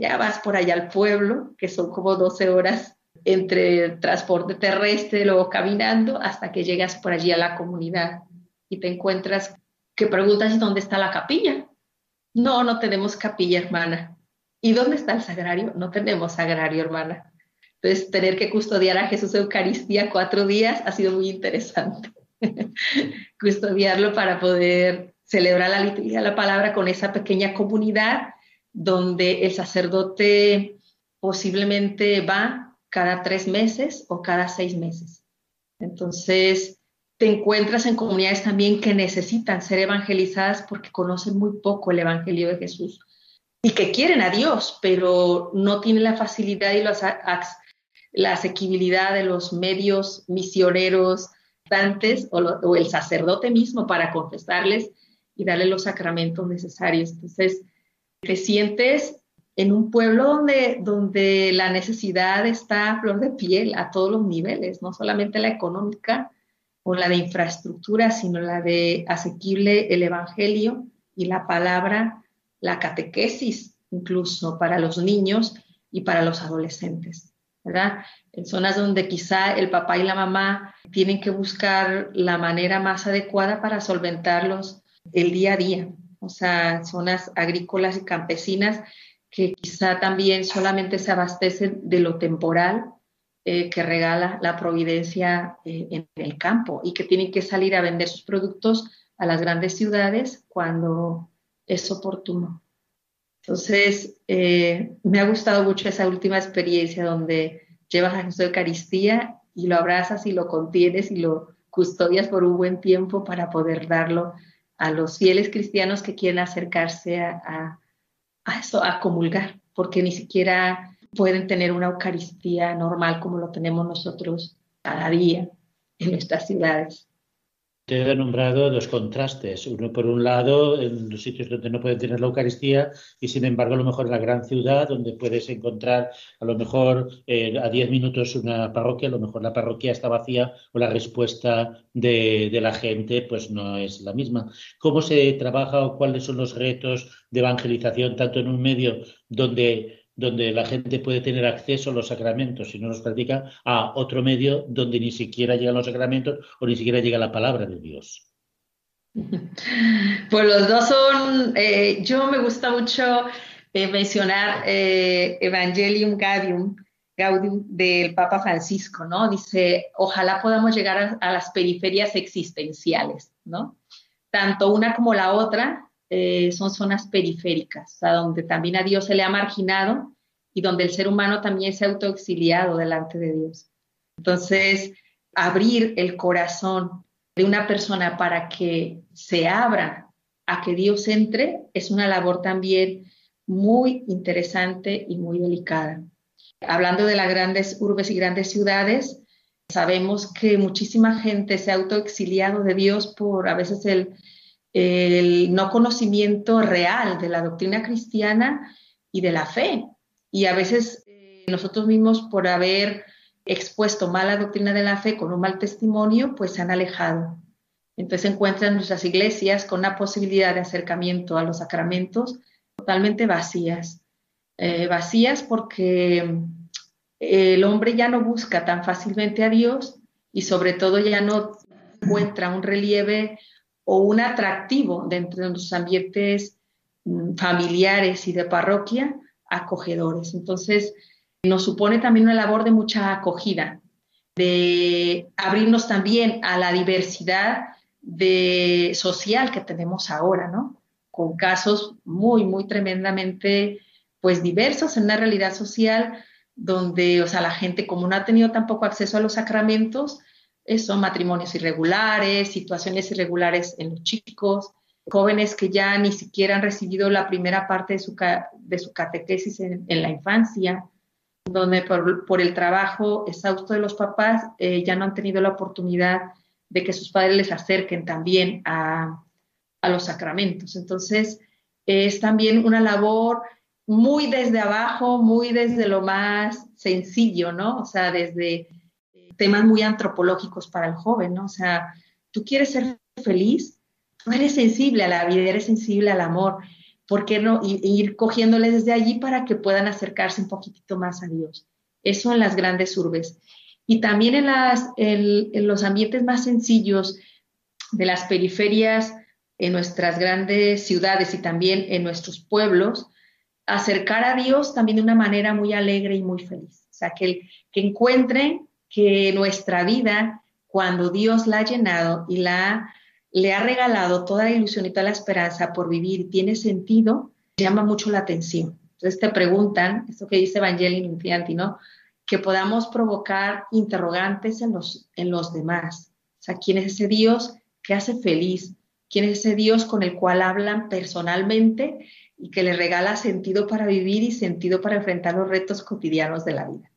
Ya vas por allá al pueblo, que son como 12 horas entre transporte terrestre, luego caminando, hasta que llegas por allí a la comunidad y te encuentras que preguntas dónde está la capilla. No, no tenemos capilla, hermana. ¿Y dónde está el sagrario? No tenemos sagrario, hermana. Entonces, tener que custodiar a Jesús Eucaristía cuatro días ha sido muy interesante. Custodiarlo para poder celebrar la liturgia de la palabra con esa pequeña comunidad donde el sacerdote posiblemente va cada tres meses o cada seis meses. Entonces, te encuentras en comunidades también que necesitan ser evangelizadas porque conocen muy poco el Evangelio de Jesús y que quieren a Dios, pero no tienen la facilidad y la asequibilidad de los medios misioneros antes o, o el sacerdote mismo para confesarles y darle los sacramentos necesarios. Entonces, te sientes en un pueblo donde, donde la necesidad está a flor de piel a todos los niveles, no solamente la económica o la de infraestructura, sino la de asequible el Evangelio y la palabra, la catequesis, incluso para los niños y para los adolescentes, ¿verdad? En zonas donde quizá el papá y la mamá tienen que buscar la manera más adecuada para solventarlos el día a día, o sea, zonas agrícolas y campesinas que quizá también solamente se abastecen de lo temporal eh, que regala la providencia eh, en el campo y que tienen que salir a vender sus productos a las grandes ciudades cuando es oportuno. Entonces, eh, me ha gustado mucho esa última experiencia donde llevas a Jesús de Eucaristía y lo abrazas y lo contienes y lo custodias por un buen tiempo para poder darlo a los fieles cristianos que quieren acercarse a a eso, a comulgar, porque ni siquiera pueden tener una Eucaristía normal como lo tenemos nosotros cada día en nuestras ciudades. Te he nombrado dos contrastes. Uno, por un lado, en los sitios donde no pueden tener la Eucaristía y, sin embargo, a lo mejor en la gran ciudad, donde puedes encontrar a lo mejor eh, a 10 minutos una parroquia, a lo mejor la parroquia está vacía o la respuesta de, de, la gente pues no es la misma. ¿Cómo se trabaja o cuáles son los retos de evangelización, tanto en un medio donde donde la gente puede tener acceso a los sacramentos si no los practica, a otro medio donde ni siquiera llegan los sacramentos o ni siquiera llega la palabra de Dios. Pues los dos son, eh, yo me gusta mucho eh, mencionar eh, Evangelium Gaudium, del Papa Francisco, ¿no? Dice, ojalá podamos llegar a las periferias existenciales, ¿no? Tanto una como la otra eh, son zonas periféricas, a donde también a Dios se le ha marginado y donde el ser humano también se ha autoexiliado delante de Dios. Entonces, abrir el corazón de una persona para que se abra a que Dios entre es una labor también muy interesante y muy delicada. Hablando de las grandes urbes y grandes ciudades, sabemos que muchísima gente se ha autoexiliado de Dios por a veces el, el no conocimiento real de la doctrina cristiana y de la fe. Y a veces eh, nosotros mismos, por haber expuesto mala doctrina de la fe con un mal testimonio, pues se han alejado. Entonces encuentran nuestras iglesias con una posibilidad de acercamiento a los sacramentos totalmente vacías. Eh, vacías porque el hombre ya no busca tan fácilmente a Dios y sobre todo ya no encuentra un relieve o un atractivo dentro de los ambientes mm, familiares y de parroquia acogedores. Entonces, nos supone también una labor de mucha acogida, de abrirnos también a la diversidad social que tenemos ahora, ¿no? Con casos muy, muy tremendamente, pues, diversos en una realidad social donde, o sea, la gente como no ha tenido tampoco acceso a los sacramentos, son matrimonios irregulares, situaciones irregulares en los chicos, jóvenes que ya ni siquiera han recibido la primera parte de su, de su catequesis en, la infancia, donde por, el trabajo exhausto de los papás eh, ya no han tenido la oportunidad de que sus padres les acerquen también a, a los sacramentos. Entonces, es también una labor muy desde abajo, muy desde lo más sencillo, ¿no? O sea, desde temas muy antropológicos para el joven, ¿no? O sea, tú quieres ser feliz, tú eres sensible a la vida, eres sensible al amor, ¿por qué no ir cogiéndoles desde allí para que puedan acercarse un poquitito más a Dios? Eso en las grandes urbes. Y también en, las, en los ambientes más sencillos de las periferias, en nuestras grandes ciudades y también en nuestros pueblos, acercar a Dios también de una manera muy alegre y muy feliz. O sea, que, que encuentren que nuestra vida, cuando Dios la ha llenado y la le ha regalado toda la ilusión y toda la esperanza por vivir, tiene sentido, llama mucho la atención. Entonces te preguntan, esto que dice Evangelio Infianti, ¿no? que podamos provocar interrogantes en los, en los demás. O sea, ¿quién es ese Dios que hace feliz? ¿Quién es ese Dios con el cual hablan personalmente y que le regala sentido para vivir y sentido para enfrentar los retos cotidianos de la vida?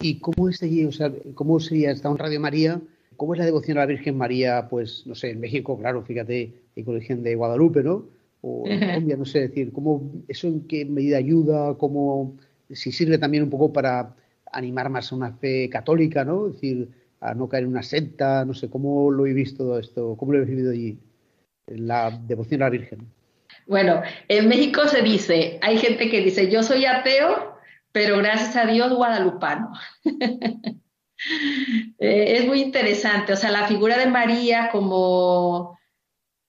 ¿Y cómo es allí, o sea, cómo sería, está en Radio María, cómo es la devoción a la Virgen María, pues, no sé, en México, claro, fíjate, en Virgen de Guadalupe, ¿no? O en Colombia, no sé, decir, cómo, eso en qué medida ayuda, cómo, si sirve también un poco para animar más a una fe católica, ¿no? Es decir, a no caer en una secta, no sé, ¿cómo lo he visto todo esto? ¿Cómo lo he vivido allí? La devoción a la Virgen. Bueno, en México se dice, hay gente que dice, yo soy ateo, pero gracias a Dios guadalupano. Eh, es muy interesante, o sea, la figura de María como,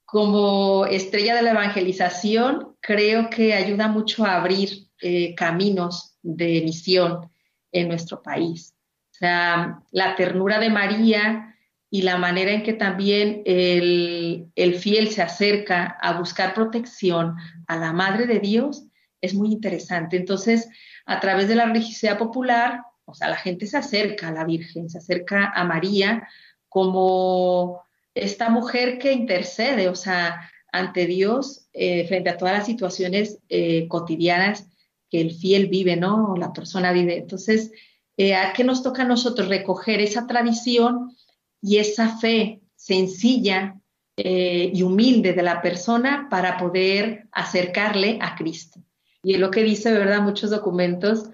como estrella de la evangelización creo que ayuda mucho a abrir eh, caminos de misión en nuestro país. O sea, la ternura de María y la manera en que también el, el, fiel se acerca a buscar protección a la Madre de Dios es muy interesante. Entonces, a través de la religiosidad popular, o sea, la gente se acerca a la Virgen, se acerca a María como esta mujer que intercede, o sea, ante Dios eh, frente a todas las situaciones eh, cotidianas que el fiel vive, ¿no? La persona vive. Entonces, eh, ¿a qué nos toca a nosotros? Recoger esa tradición y esa fe sencilla y humilde de la persona para poder acercarle a Cristo. Y es lo que dice, ¿verdad? Muchos documentos,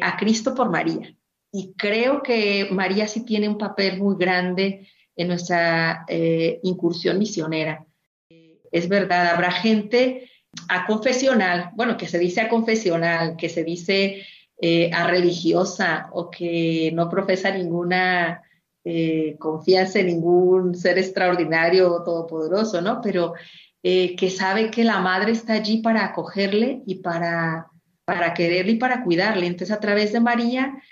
a Cristo por María. Y creo que María sí tiene un papel muy grande en nuestra incursión misionera. es verdad, habrá gente a confesional, bueno, que se dice a confesional, que se dice eh, a religiosa o que no profesa ninguna eh, confianza en ningún ser extraordinario o todopoderoso, ¿no? Pero eh, que sabe que la madre está allí para acogerle y para, para quererle y para cuidarle. Entonces, a través de María,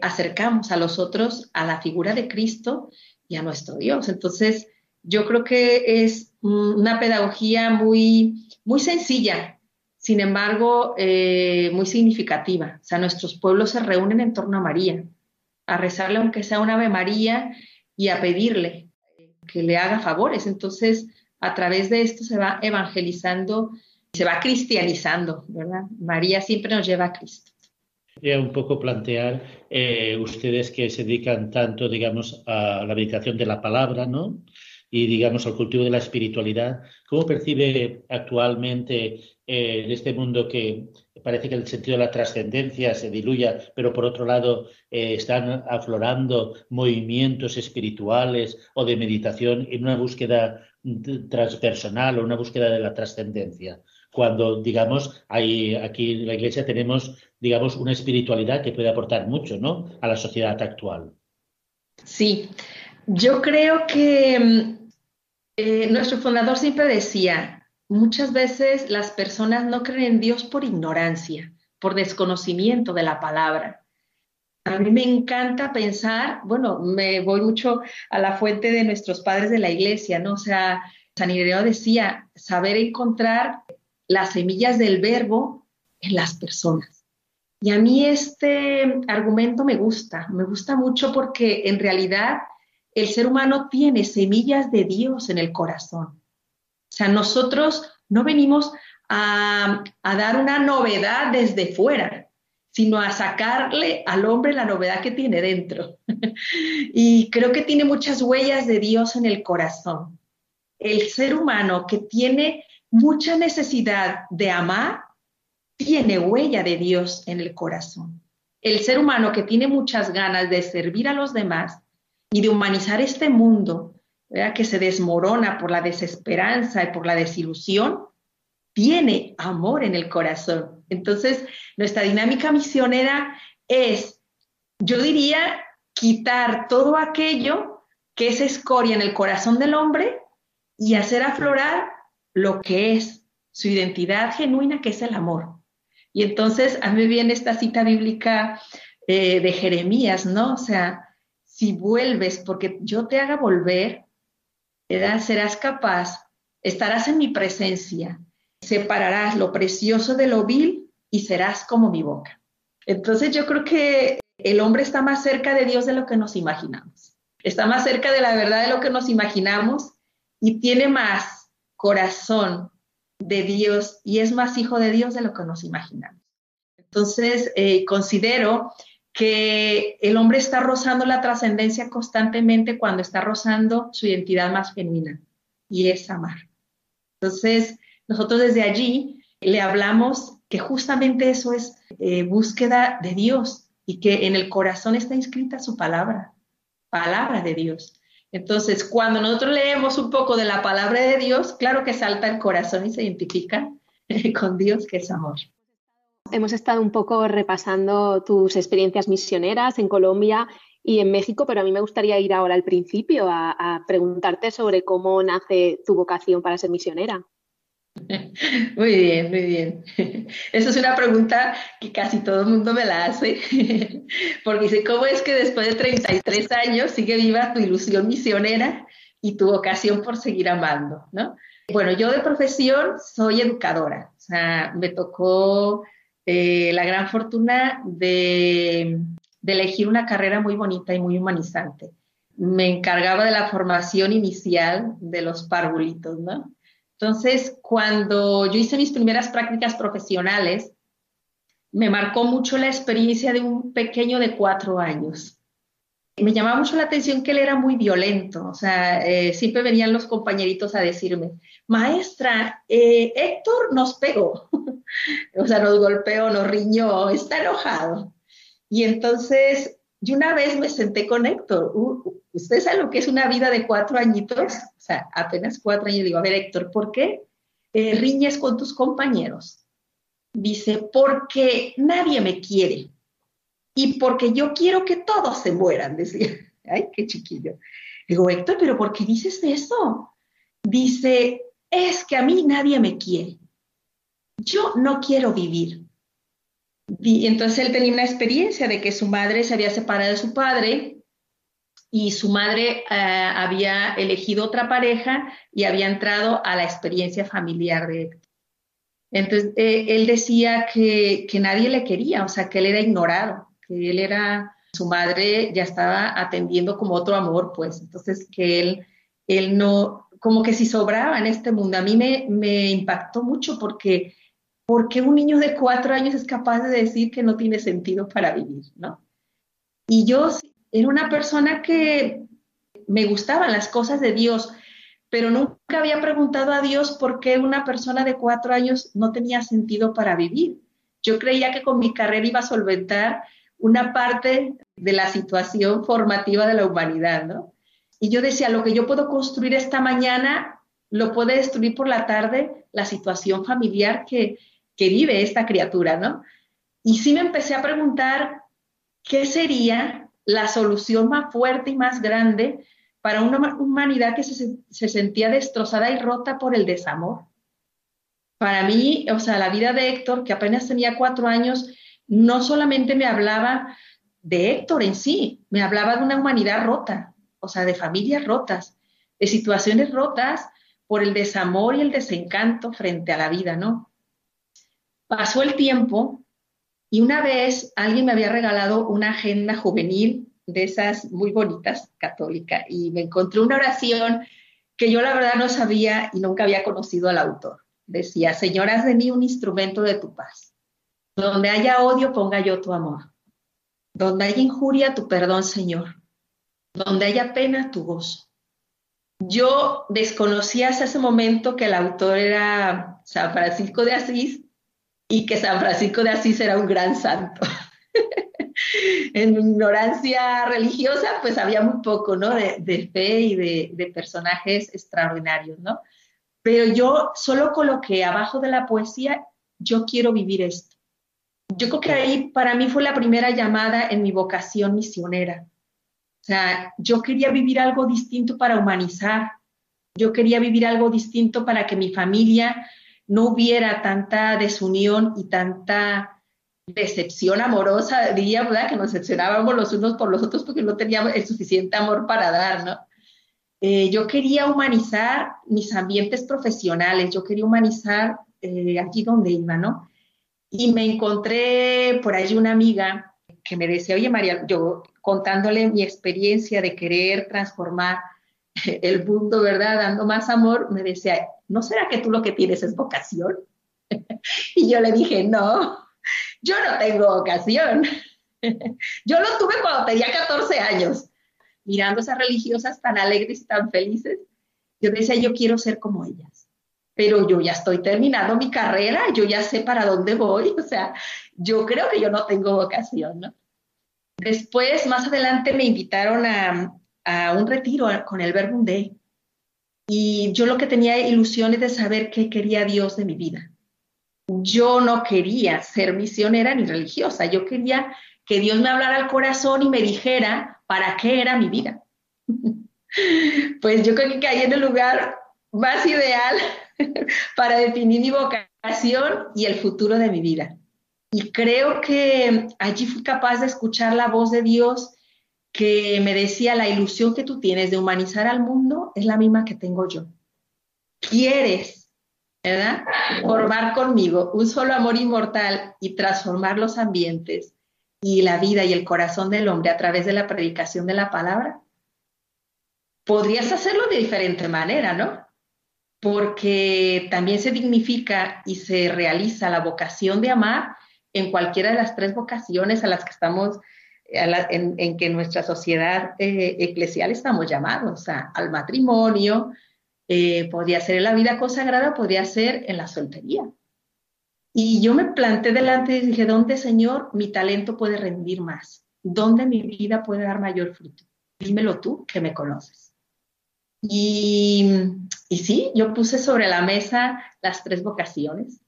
acercamos a los otros a la figura de Cristo y a nuestro Dios. Entonces, yo creo que es una pedagogía muy muy sencilla, sin embargo, eh, muy significativa. O sea, nuestros pueblos se reúnen en torno a María, a rezarle aunque sea una Ave María y a pedirle que le haga favores. Entonces, a través de esto se va evangelizando, se va cristianizando, ¿verdad? María siempre nos lleva a Cristo. Quería un poco plantear, eh, ustedes que se dedican tanto, digamos, a la meditación de la palabra, ¿no? y, digamos, al cultivo de la espiritualidad. ¿Cómo percibe actualmente eh, este mundo que parece que el sentido de la trascendencia se diluya, pero por otro lado eh, están aflorando movimientos espirituales o de meditación en una búsqueda transpersonal o una búsqueda de la trascendencia? Cuando, digamos, hay, aquí en la Iglesia tenemos, digamos, una espiritualidad que puede aportar mucho, ¿no? A la sociedad actual. Sí, yo creo que mm, eh, nuestro fundador siempre decía, muchas veces las personas no creen en Dios por ignorancia, por desconocimiento de la palabra. A mí me encanta pensar, bueno, me voy mucho a la fuente de nuestros padres de la iglesia, ¿no? O sea, San Ireneo decía, saber encontrar las semillas del verbo en las personas. Y a mí este argumento me gusta, me gusta mucho porque en realidad el ser humano tiene semillas de Dios en el corazón. O sea, nosotros no venimos a, dar una novedad desde fuera, sino a sacarle al hombre la novedad que tiene dentro. y creo que tiene muchas huellas de Dios en el corazón. El ser humano que tiene mucha necesidad de amar, tiene huella de Dios en el corazón. El ser humano que tiene muchas ganas de servir a los demás, y de humanizar este mundo que se desmorona por la desesperanza y por la desilusión, tiene amor en el corazón. Entonces, nuestra dinámica misionera es, yo diría, quitar todo aquello que es escoria en el corazón del hombre y hacer aflorar lo que es su identidad genuina, que es el amor. Y entonces a mí viene esta cita bíblica eh, de Jeremías, ¿no? O sea, si vuelves, porque yo te haga volver, serás capaz, estarás en mi presencia, separarás lo precioso de lo vil y serás como mi boca. Entonces yo creo que el hombre está más cerca de Dios de lo que nos imaginamos. Está más cerca de la verdad de lo que nos imaginamos y tiene más corazón de Dios y es más hijo de Dios de lo que nos imaginamos. Entonces, eh, considero que el hombre está rozando la trascendencia constantemente cuando está rozando su identidad más genuina y es amar. Entonces, nosotros desde allí le hablamos que justamente eso es eh, búsqueda de Dios y que en el corazón está inscrita su palabra, palabra de Dios. Entonces, cuando nosotros leemos un poco de la palabra de Dios, claro que salta el corazón y se identifica con Dios, que es amor. Hemos estado un poco repasando tus experiencias misioneras en Colombia y en México, pero a mí me gustaría ir ahora al principio a preguntarte sobre cómo nace tu vocación para ser misionera. Muy bien, muy bien. Esa es una pregunta que casi todo el mundo me la hace, porque dice, ¿cómo es que después de 33 años sigue viva tu ilusión misionera y tu vocación por seguir amando? ¿no? Bueno, yo de profesión soy educadora, o sea, me tocó eh, la gran fortuna de, elegir una carrera muy bonita y muy humanizante. Me encargaba de la formación inicial de los parvulitos, ¿no? Entonces, cuando yo hice mis primeras prácticas profesionales, me marcó mucho la experiencia de un pequeño de cuatro años. Me llamaba mucho la atención que él era muy violento, o sea, eh, siempre venían los compañeritos a decirme, maestra, eh, Héctor nos pegó, o sea, nos golpeó, nos riñó, está enojado. Y entonces yo una vez me senté con Héctor. ¿Usted sabe lo que es una vida de cuatro añitos? O sea, apenas cuatro años. Digo, a ver, Héctor, ¿por qué eh, riñes con tus compañeros? Dice, porque nadie me quiere. Y porque yo quiero que todos se mueran, decía. Ay, qué chiquillo. Digo, Héctor, ¿pero por qué dices eso? Dice, es que a mí nadie me quiere. Yo no quiero vivir. Y entonces él tenía una experiencia de que su madre se había separado de su padre y su madre eh, había elegido otra pareja y había entrado a la experiencia familiar de Héctor. Entonces eh, él decía que, que, nadie le quería, o sea, que él era ignorado, que él era, su madre ya estaba atendiendo como otro amor, pues, entonces que él, él no, como que si sobraba en este mundo. A mí me, me impactó mucho porque ¿por qué un niño de cuatro años es capaz de decir que no tiene sentido para vivir? ¿no? Y yo era una persona que me gustaban las cosas de Dios, pero nunca había preguntado a Dios por qué una persona de cuatro años no tenía sentido para vivir. Yo creía que con mi carrera iba a solventar una parte de la situación formativa de la humanidad, ¿no? Y yo decía, lo que yo puedo construir esta mañana lo puede destruir por la tarde la situación familiar que, que vive esta criatura, ¿no? Y sí me empecé a preguntar qué sería la solución más fuerte y más grande para una humanidad que se, se, sentía destrozada y rota por el desamor. Para mí, o sea, la vida de Héctor, que apenas tenía cuatro años, no solamente me hablaba de Héctor en sí, me hablaba de una humanidad rota, o sea, de familias rotas, de situaciones rotas por el desamor y el desencanto frente a la vida, ¿no? Pasó el tiempo y una vez alguien me había regalado una agenda juvenil de esas muy bonitas, católica, y me encontré una oración que yo la verdad no sabía y nunca había conocido al autor. Decía, Señor, haz de mí un instrumento de tu paz. Donde haya odio, ponga yo tu amor. Donde haya injuria, tu perdón, Señor. Donde haya pena, tu gozo. Yo desconocía hasta ese momento que el autor era San Francisco de Asís y que San Francisco de Asís era un gran santo. en ignorancia religiosa, pues había muy poco, ¿no? De, fe y de, personajes extraordinarios, ¿no? Pero yo solo coloqué abajo de la poesía, yo quiero vivir esto. Yo creo que ahí para mí fue la primera llamada en mi vocación misionera. O sea, yo quería vivir algo distinto para humanizar. Yo quería vivir algo distinto para que mi familia no hubiera tanta desunión y tanta decepción amorosa, diría, ¿verdad? Que nos decepcionábamos los unos por los otros porque no teníamos el suficiente amor para dar, ¿no? Eh, yo quería humanizar mis ambientes profesionales, yo quería humanizar eh, aquí donde iba, ¿no? Y me encontré por allí una amiga que me decía, oye María, yo contándole mi experiencia de querer transformar el mundo, ¿verdad? Dando más amor, me decía, ¿no será que tú lo que tienes es vocación? y yo le dije, no, yo no tengo vocación. yo lo tuve cuando tenía 14 años, mirando esas religiosas tan alegres y tan felices. Yo decía, yo quiero ser como ellas, pero yo ya estoy terminando mi carrera, yo ya sé para dónde voy, o sea, yo creo que yo no tengo vocación, ¿no? Después, más adelante, me invitaron a, a un retiro con el Verbo Day. Y yo lo que tenía ilusiones de saber qué quería Dios de mi vida. Yo no quería ser misionera ni religiosa, yo quería que Dios me hablara al corazón y me dijera para qué era mi vida. pues yo creo que caí en el lugar más ideal para definir mi vocación y el futuro de mi vida. Y creo que allí fui capaz de escuchar la voz de Dios que me decía, la ilusión que tú tienes de humanizar al mundo es la misma que tengo yo. Quieres, ¿verdad? Formar conmigo un solo amor inmortal y transformar los ambientes y la vida y el corazón del hombre a través de la predicación de la palabra. Podrías hacerlo de diferente manera, ¿no? Porque también se dignifica y se realiza la vocación de amar en cualquiera de las tres vocaciones a las que estamos en, que nuestra sociedad eh, eclesial estamos llamados al matrimonio, eh, podría ser en la vida consagrada, podría ser en la soltería. Y yo me planté delante y dije, ¿dónde, Señor, mi talento puede rendir más? ¿Dónde mi vida puede dar mayor fruto? Dímelo tú, que me conoces. Y, y sí, yo puse sobre la mesa las tres vocaciones.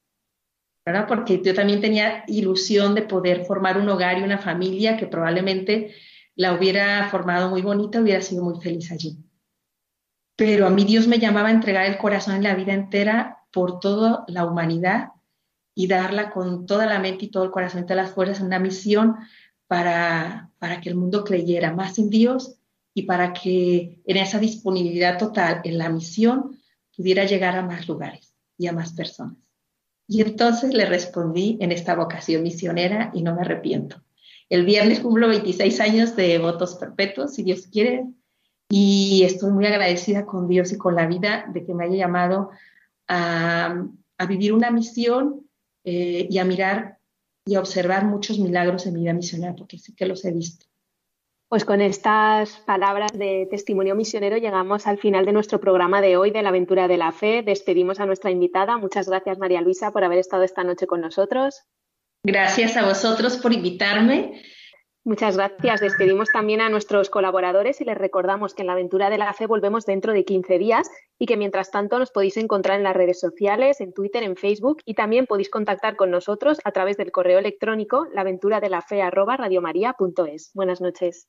Porque yo también tenía ilusión de poder formar un hogar y una familia que probablemente la hubiera formado muy bonita, hubiera sido muy feliz allí. Pero a mí Dios me llamaba a entregar el corazón en la vida entera por toda la humanidad y darla con toda la mente y todo el corazón y todas las fuerzas en una misión para, para que el mundo creyera más en Dios y para que en esa disponibilidad total en la misión pudiera llegar a más lugares y a más personas. Y entonces le respondí en esta vocación misionera y no me arrepiento. El viernes cumplo 26 años de votos perpetuos, si Dios quiere, y estoy muy agradecida con Dios y con la vida de que me haya llamado a, vivir una misión eh, y a mirar y a observar muchos milagros en mi vida misionera, porque sí que los he visto. Pues con estas palabras de testimonio misionero llegamos al final de nuestro programa de hoy de la aventura de la fe. Despedimos a nuestra invitada. Muchas gracias María Luisa por haber estado esta noche con nosotros. Gracias a vosotros por invitarme. Muchas gracias. Despedimos también a nuestros colaboradores y les recordamos que en la aventura de la fe volvemos dentro de 15 días y que mientras tanto nos podéis encontrar en las redes sociales, en Twitter, en Facebook y también podéis contactar con nosotros a través del correo electrónico laventuradelafe@radiomaria.es. Buenas noches.